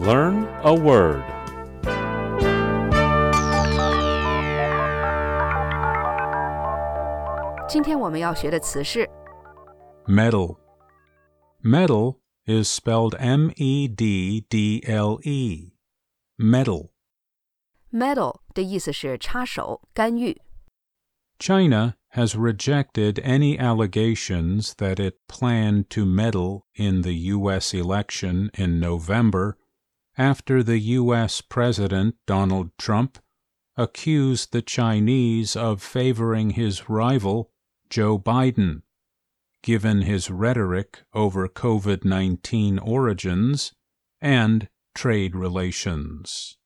Learn a word. Meddle. Meddle is spelled M E D D L E. Meddle. Meddle 的意思是插手、干预。China has rejected any allegations that it planned to meddle in the U.S. election in November after the U.S. President Donald Trump accused the Chinese of favoring his rival, Joe Biden, given his rhetoric over COVID 19 origins and trade relations.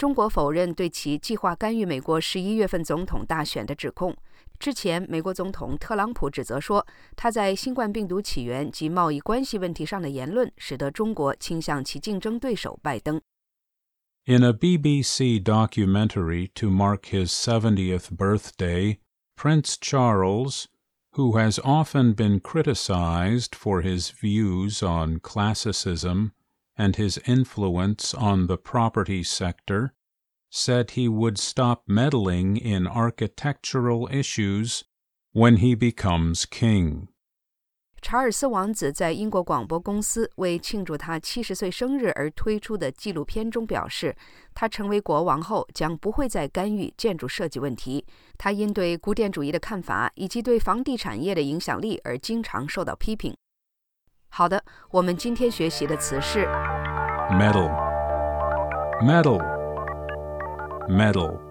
中国否认对其计划干预美国十一月份总统大选的指控。之前，美国总统特朗普指责说，他在新冠病毒起源及贸易关系问题上的言论，使得中国倾向其竞争对手拜登。 In a BBC documentary to mark his 70th birthday, Prince Charles, who has often been criticized for his views on classicism and his influence on the property sector, said he would stop meddling in architectural issues when he becomes king. 查尔斯王子在英国广播公司为庆祝他七十岁生日而推出的纪录片中表示，他成为国王后将不会再干预建筑设计问题。他因对古典主义的看法以及对房地产业的影响力而经常受到批评。好的，我们今天学习的词是 Meddle. Meddle. Meddle.